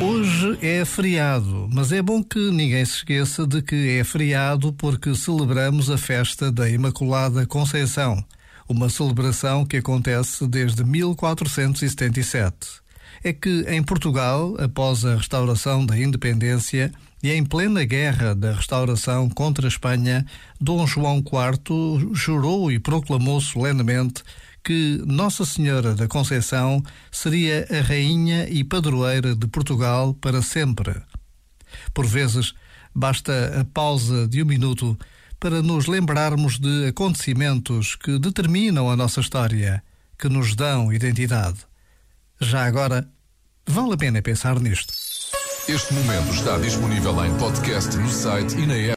Hoje é feriado, mas é bom que ninguém se esqueça de que é feriado porque celebramos a festa da Imaculada Conceição, uma celebração que acontece desde 1477. É que em Portugal, após a restauração da independência e em plena guerra da restauração contra a Espanha, Dom João IV jurou e proclamou solenemente que Nossa Senhora da Conceição seria a rainha e padroeira de Portugal para sempre. Por vezes, basta a pausa de um minuto para nos lembrarmos de acontecimentos que determinam a nossa história, que nos dão identidade. Já agora, vale a pena pensar nisto. Este momento está disponível em podcast no site e na app.